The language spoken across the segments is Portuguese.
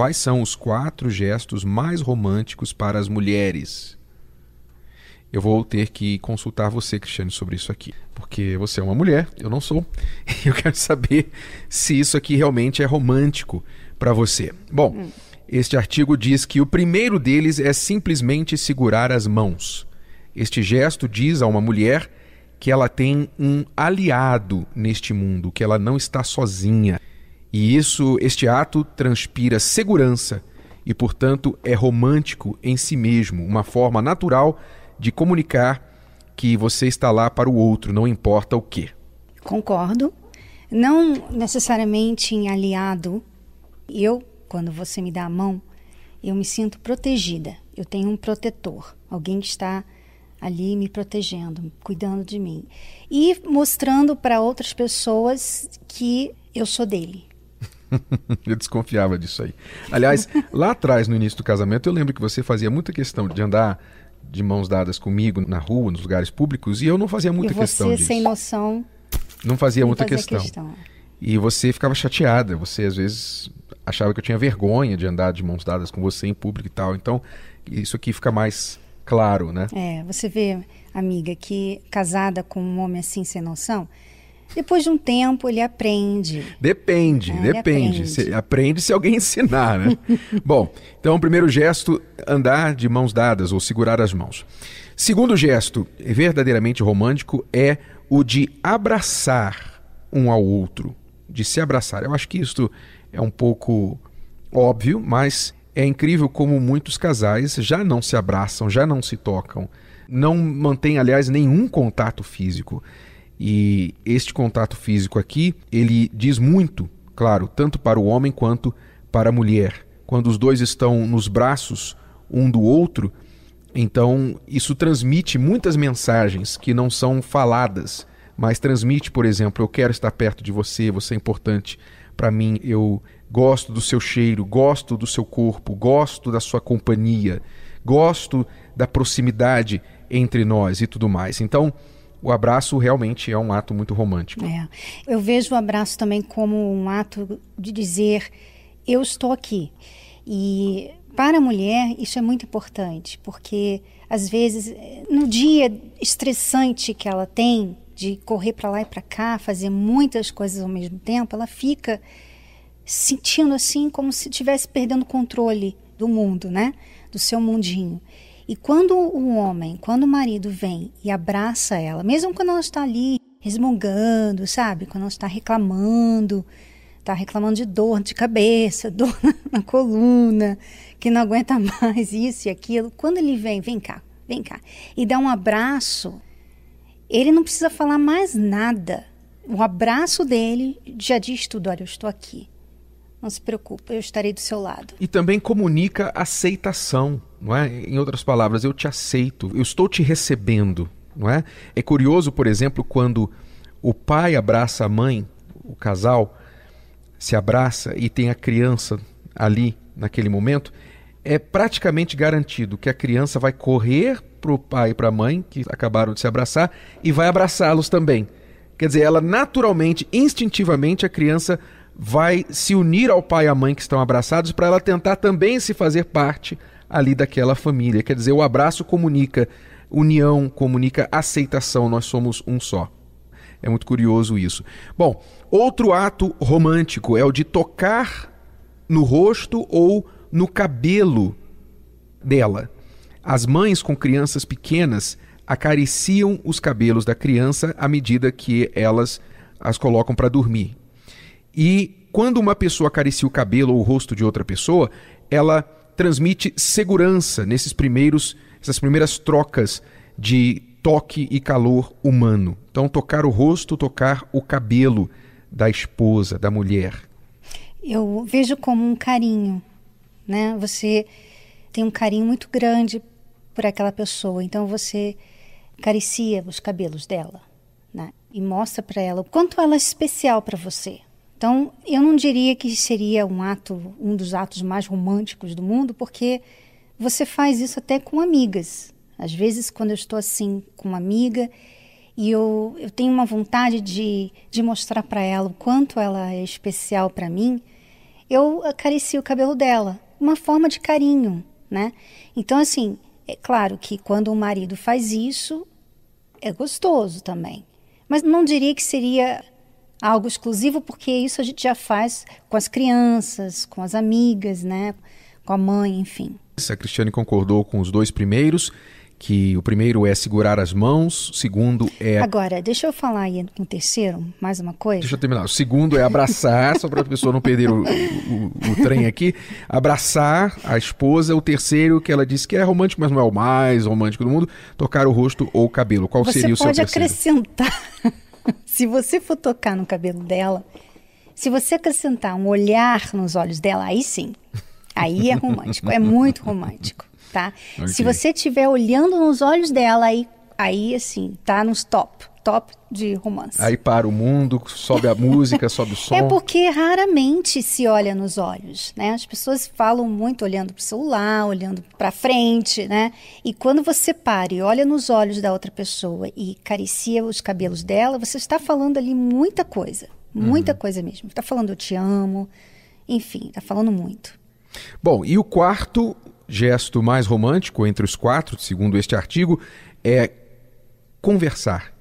quais são os quatro gestos mais românticos para as mulheres. Eu vou ter que consultar você, Cristiane, sobre isso aqui. Porque você é uma mulher, eu não sou. E eu quero saber se isso aqui realmente é romântico para você. Bom, hum. este artigo diz que o primeiro deles é simplesmente segurar as mãos. Este gesto diz a uma mulher que ela tem um aliado neste mundo, que ela não está sozinha. E isso, este ato transpira segurança e, portanto, é romântico em si mesmo, uma forma natural de comunicar que você está lá para o outro, não importa o que. Concordo. Não necessariamente em aliado. Eu, quando você me dá a mão, eu me sinto protegida. Eu tenho um protetor, alguém que está ali me protegendo, cuidando de mim e mostrando para outras pessoas que eu sou dele. eu desconfiava disso aí. Aliás, lá atrás, no início do casamento, eu lembro que você fazia muita questão de andar de mãos dadas comigo na rua, nos lugares públicos, e eu não fazia muita e questão disso. você, sem noção. Não fazia muita questão. questão. E você ficava chateada, você às vezes achava que eu tinha vergonha de andar de mãos dadas com você em público e tal. Então, isso aqui fica mais claro, né? É, você vê, amiga, que casada com um homem assim sem noção, depois de um tempo ele aprende. Depende, é, depende. Aprende. Se, aprende se alguém ensinar, né? Bom, então o primeiro gesto, andar de mãos dadas ou segurar as mãos. Segundo gesto, verdadeiramente romântico, é o de abraçar um ao outro, de se abraçar. Eu acho que isso é um pouco óbvio, mas é incrível como muitos casais já não se abraçam, já não se tocam, não mantêm, aliás, nenhum contato físico. E este contato físico aqui, ele diz muito, claro, tanto para o homem quanto para a mulher. Quando os dois estão nos braços um do outro, então isso transmite muitas mensagens que não são faladas, mas transmite, por exemplo, eu quero estar perto de você, você é importante para mim, eu gosto do seu cheiro, gosto do seu corpo, gosto da sua companhia, gosto da proximidade entre nós e tudo mais. Então, o abraço realmente é um ato muito romântico. É. Eu vejo o abraço também como um ato de dizer eu estou aqui. E para a mulher isso é muito importante, porque às vezes no dia estressante que ela tem de correr para lá e para cá, fazer muitas coisas ao mesmo tempo, ela fica sentindo assim como se estivesse perdendo o controle do mundo, né? Do seu mundinho. E quando o homem, quando o marido vem e abraça ela, mesmo quando ela está ali resmungando, sabe? Quando ela está reclamando, está reclamando de dor de cabeça, dor na coluna, que não aguenta mais isso e aquilo. Quando ele vem, vem cá, vem cá, e dá um abraço, ele não precisa falar mais nada. O abraço dele já diz tudo: olha, eu estou aqui. Não se preocupe, eu estarei do seu lado. E também comunica aceitação, não é? Em outras palavras, eu te aceito, eu estou te recebendo, não é? É curioso, por exemplo, quando o pai abraça a mãe, o casal se abraça e tem a criança ali naquele momento, é praticamente garantido que a criança vai correr para o pai e para a mãe, que acabaram de se abraçar, e vai abraçá-los também. Quer dizer, ela naturalmente, instintivamente, a criança vai se unir ao pai e à mãe que estão abraçados para ela tentar também se fazer parte ali daquela família. Quer dizer, o abraço comunica união, comunica aceitação, nós somos um só. É muito curioso isso. Bom, outro ato romântico é o de tocar no rosto ou no cabelo dela. As mães com crianças pequenas acariciam os cabelos da criança à medida que elas as colocam para dormir. E quando uma pessoa acaricia o cabelo ou o rosto de outra pessoa, ela transmite segurança nesses primeiros, essas primeiras trocas de toque e calor humano. Então, tocar o rosto, tocar o cabelo da esposa, da mulher. Eu vejo como um carinho, né? Você tem um carinho muito grande por aquela pessoa, então você acaricia os cabelos dela, né? E mostra para ela o quanto ela é especial para você. Então, eu não diria que seria um ato, um dos atos mais românticos do mundo, porque você faz isso até com amigas. Às vezes, quando eu estou assim com uma amiga e eu, eu tenho uma vontade de, de mostrar para ela o quanto ela é especial para mim, eu acaricio o cabelo dela. Uma forma de carinho, né? Então, assim, é claro que quando o marido faz isso, é gostoso também. Mas não diria que seria algo exclusivo, porque isso a gente já faz com as crianças, com as amigas, né? Com a mãe, enfim. A Cristiane concordou com os dois primeiros que o primeiro é segurar as mãos, o segundo é. Agora, deixa eu falar aí um terceiro, mais uma coisa. Deixa eu terminar. O segundo é abraçar, só para a pessoa não perder o, o, o, trem aqui. Abraçar a esposa. O terceiro, que ela disse que é romântico, mas não é o mais romântico do mundo, tocar o rosto ou o cabelo. Qual você seria o seu terceiro? Você pode acrescentar. se você for tocar no cabelo dela, se você acrescentar um olhar nos olhos dela, aí sim. Aí é romântico. é muito romântico tá? Okay. Se você estiver olhando nos olhos dela, aí, aí assim, tá nos top, top de romance. Aí para o mundo, sobe a música, sobe o som. É porque raramente se olha nos olhos, né? As pessoas falam muito olhando para o celular, olhando para frente, né? E quando você para e olha nos olhos da outra pessoa e acaricia os cabelos dela, você está falando ali muita coisa, muita uhum. coisa mesmo. Está falando eu te amo, enfim, está falando muito. Bom, e o quarto gesto mais romântico entre os quatro, segundo este artigo, é conversar.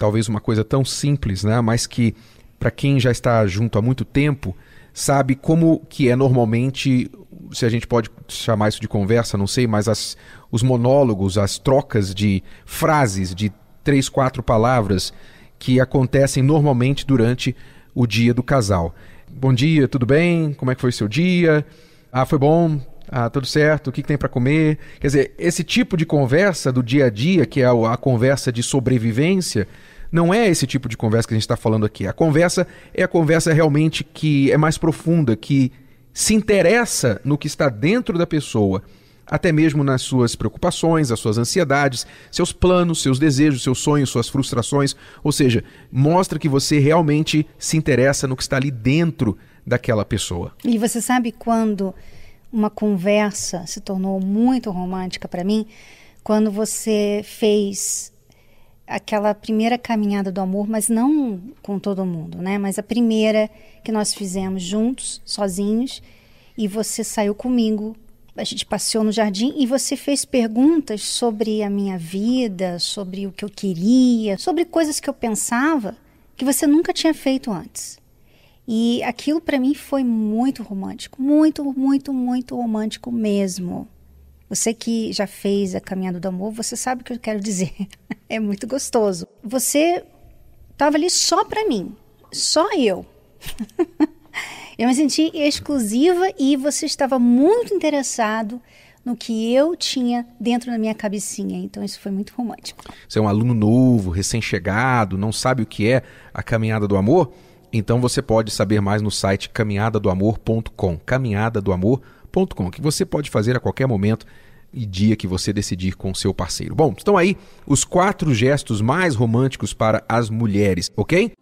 Talvez uma coisa tão simples, né? mas que para quem já está junto há muito tempo, sabe como que é normalmente, se a gente pode chamar isso de conversa, não sei, mas as, os monólogos, as trocas de frases, de três, quatro palavras que acontecem normalmente durante o dia do casal. Bom dia, tudo bem? Como é que foi seu dia? Ah, foi bom, ah, tudo certo, o que, que tem para comer. Quer dizer, esse tipo de conversa do dia a dia, que é a, a conversa de sobrevivência, não é esse tipo de conversa que a gente está falando aqui. A conversa é a conversa realmente que é mais profunda, que se interessa no que está dentro da pessoa, até mesmo nas suas preocupações, as suas ansiedades, seus planos, seus desejos, seus sonhos, suas frustrações. Ou seja, mostra que você realmente se interessa no que está ali dentro daquela pessoa. E você sabe quando uma conversa se tornou muito romântica para mim quando você fez aquela primeira caminhada do amor, mas não com todo mundo, né? Mas a primeira que nós fizemos juntos, sozinhos, e você saiu comigo. A gente passeou no jardim e você fez perguntas sobre a minha vida, sobre o que eu queria, sobre coisas que eu pensava que você nunca tinha feito antes. E aquilo para mim foi muito romântico, muito, muito, muito romântico mesmo. Você que já fez a caminhada do amor, você sabe o que eu quero dizer. é muito gostoso. Você estava ali só para mim, só eu. eu me senti exclusiva e você estava muito interessado no que eu tinha dentro da minha cabecinha. Então isso foi muito romântico. Você é um aluno novo, recém-chegado, não sabe o que é a caminhada do amor? Então você pode saber mais no site caminhadadoamor.com, caminhadadoamor.com, que você pode fazer a qualquer momento e dia que você decidir com seu parceiro. Bom, estão aí os quatro gestos mais românticos para as mulheres, ok?